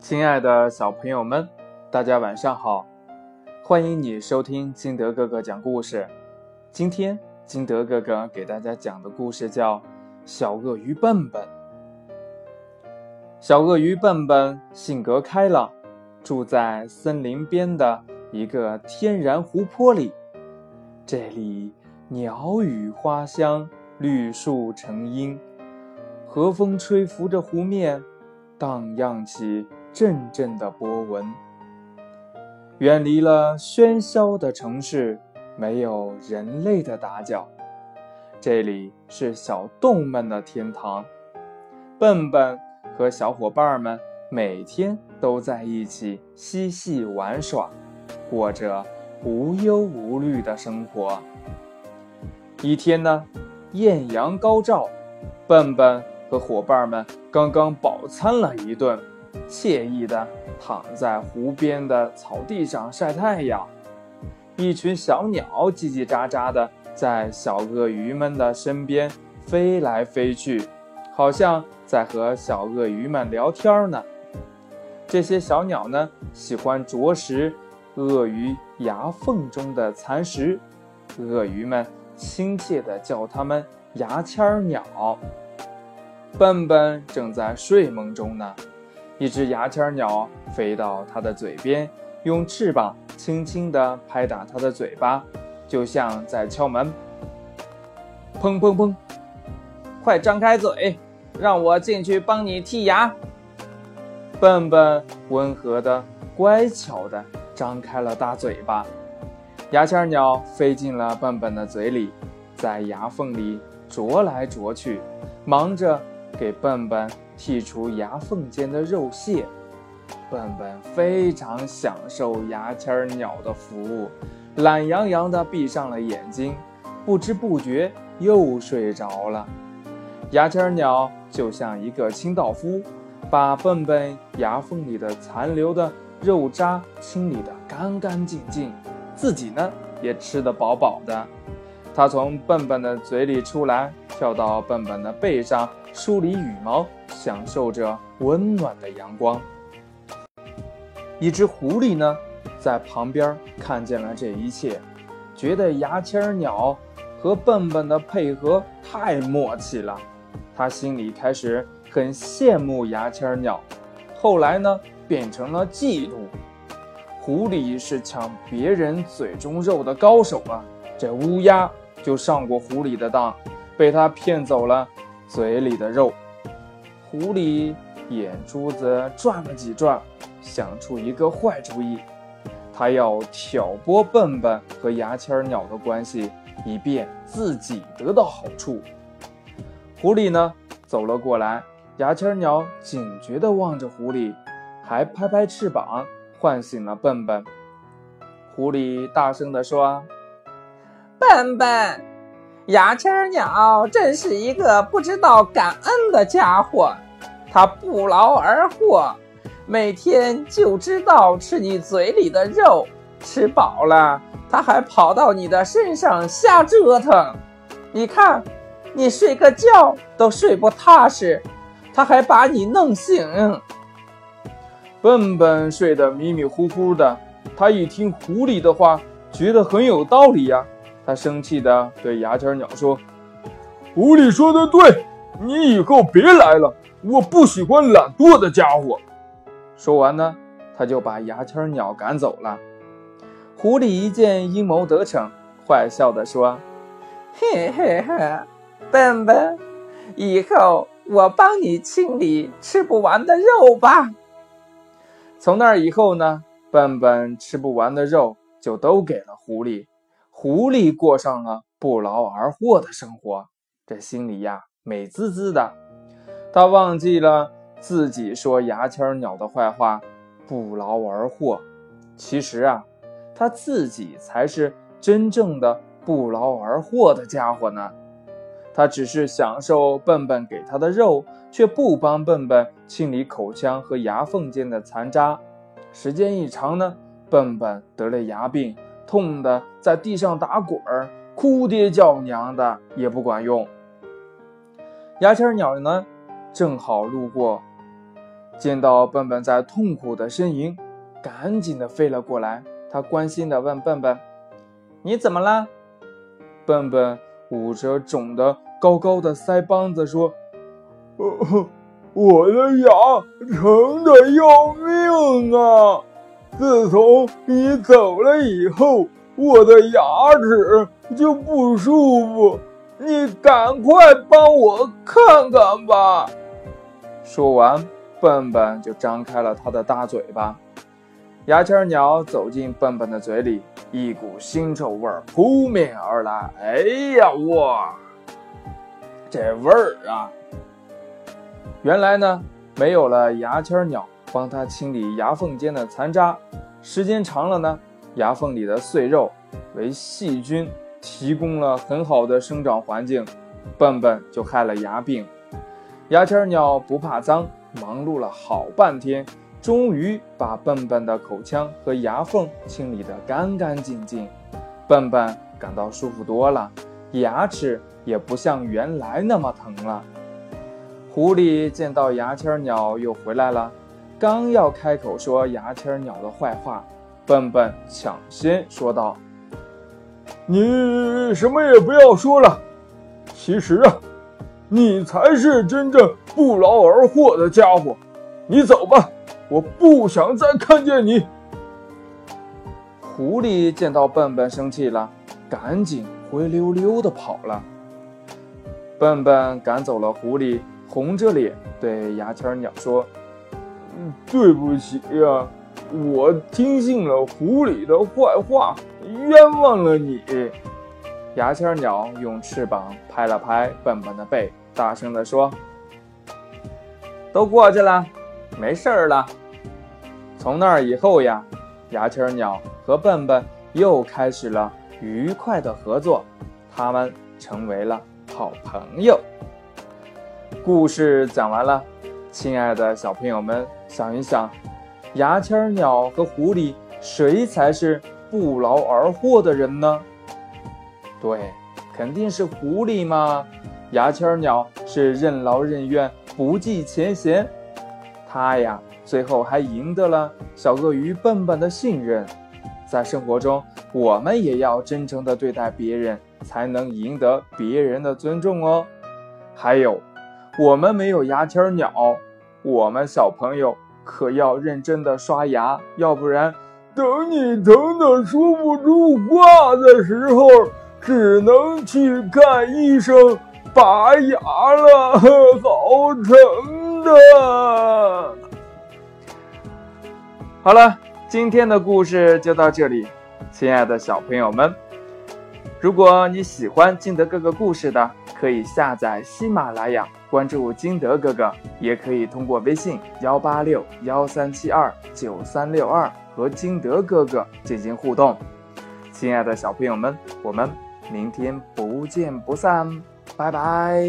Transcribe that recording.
亲爱的小朋友们，大家晚上好！欢迎你收听金德哥哥讲故事。今天金德哥哥给大家讲的故事叫《小鳄鱼笨笨》。小鳄鱼笨笨性格开朗，住在森林边的一个天然湖泊里。这里鸟语花香，绿树成荫，和风吹拂着湖面，荡漾起。阵阵的波纹，远离了喧嚣的城市，没有人类的打搅，这里是小动物们的天堂。笨笨和小伙伴们每天都在一起嬉戏玩耍，过着无忧无虑的生活。一天呢，艳阳高照，笨笨和伙伴们刚刚饱餐了一顿。惬意地躺在湖边的草地上晒太阳，一群小鸟叽叽喳喳地在小鳄鱼们的身边飞来飞去，好像在和小鳄鱼们聊天呢。这些小鸟呢，喜欢啄食鳄鱼牙缝中的残食，鳄鱼们亲切地叫它们“牙签鸟”。笨笨正在睡梦中呢。一只牙签鸟飞到它的嘴边，用翅膀轻轻地拍打它的嘴巴，就像在敲门。砰砰砰！快张开嘴，让我进去帮你剔牙。笨笨温和的、乖巧的张开了大嘴巴，牙签鸟飞进了笨笨的嘴里，在牙缝里啄来啄去，忙着给笨笨。剔除牙缝间的肉屑，笨笨非常享受牙签鸟的服务，懒洋洋地闭上了眼睛，不知不觉又睡着了。牙签鸟就像一个清道夫，把笨笨牙缝里的残留的肉渣清理得干干净净，自己呢也吃得饱饱的。它从笨笨的嘴里出来，跳到笨笨的背上，梳理羽毛。享受着温暖的阳光。一只狐狸呢，在旁边看见了这一切，觉得牙签鸟和笨笨的配合太默契了。他心里开始很羡慕牙签鸟，后来呢，变成了嫉妒。狐狸是抢别人嘴中肉的高手啊！这乌鸦就上过狐狸的当，被他骗走了嘴里的肉。狐狸眼珠子转了几转，想出一个坏主意，他要挑拨笨笨和牙签鸟的关系，以便自己得到好处。狐狸呢，走了过来，牙签鸟警觉地望着狐狸，还拍拍翅膀，唤醒了笨笨。狐狸大声地说：“笨笨。”牙签鸟真是一个不知道感恩的家伙，它不劳而获，每天就知道吃你嘴里的肉，吃饱了，它还跑到你的身上瞎折腾。你看，你睡个觉都睡不踏实，它还把你弄醒。笨笨睡得迷迷糊糊的，他一听狐狸的话，觉得很有道理呀。他生气地对牙签鸟说：“狐狸说的对，你以后别来了，我不喜欢懒惰的家伙。”说完呢，他就把牙签鸟赶走了。狐狸一见阴谋得逞，坏笑地说：“嘿嘿嘿，笨笨，以后我帮你清理吃不完的肉吧。”从那以后呢，笨笨吃不完的肉就都给了狐狸。狐狸过上了不劳而获的生活，这心里呀美滋滋的。他忘记了自己说牙签鸟的坏话，不劳而获。其实啊，他自己才是真正的不劳而获的家伙呢。他只是享受笨笨给他的肉，却不帮笨笨清理口腔和牙缝间的残渣。时间一长呢，笨笨得了牙病。痛的在地上打滚儿，哭爹叫娘的也不管用。牙签鸟呢，正好路过，见到笨笨在痛苦的呻吟，赶紧的飞了过来。他关心的问笨笨：“你怎么了？”笨笨捂着肿的高高的腮帮子说：“我的牙疼的要命啊！自从你走了以后，我的牙齿就不舒服。你赶快帮我看看吧。”说完。笨笨就张开了他的大嘴巴，牙签鸟走进笨笨的嘴里，一股腥臭味扑面而来。哎呀，哇，这味儿啊！原来呢，没有了牙签鸟帮他清理牙缝间的残渣，时间长了呢，牙缝里的碎肉为细菌提供了很好的生长环境，笨笨就害了牙病。牙签鸟不怕脏。忙碌了好半天，终于把笨笨的口腔和牙缝清理得干干净净。笨笨感到舒服多了，牙齿也不像原来那么疼了。狐狸见到牙签鸟又回来了，刚要开口说牙签鸟的坏话，笨笨抢先说道：“你什么也不要说了。其实啊。”你才是真正不劳而获的家伙，你走吧，我不想再看见你。狐狸见到笨笨生气了，赶紧灰溜溜的跑了。笨笨赶走了狐狸，红着脸对牙签鸟说：“对不起呀，我听信了狐狸的坏话，冤枉了你。”牙签鸟用翅膀拍了拍笨笨的背，大声地说：“都过去了，没事儿了。”从那以后呀，牙签鸟和笨笨又开始了愉快的合作，他们成为了好朋友。故事讲完了，亲爱的小朋友们，想一想，牙签鸟和狐狸谁才是不劳而获的人呢？对，肯定是狐狸嘛！牙签鸟是任劳任怨、不计前嫌，它呀，最后还赢得了小鳄鱼笨笨的信任。在生活中，我们也要真诚地对待别人，才能赢得别人的尊重哦。还有，我们没有牙签鸟，我们小朋友可要认真的刷牙，要不然，等你疼的说不出话的时候。只能去看医生拔牙了，好疼的。好了，今天的故事就到这里，亲爱的小朋友们，如果你喜欢金德哥哥故事的，可以下载喜马拉雅，关注金德哥哥，也可以通过微信幺八六幺三七二九三六二和金德哥哥进行互动。亲爱的小朋友们，我们。明天不见不散，拜拜。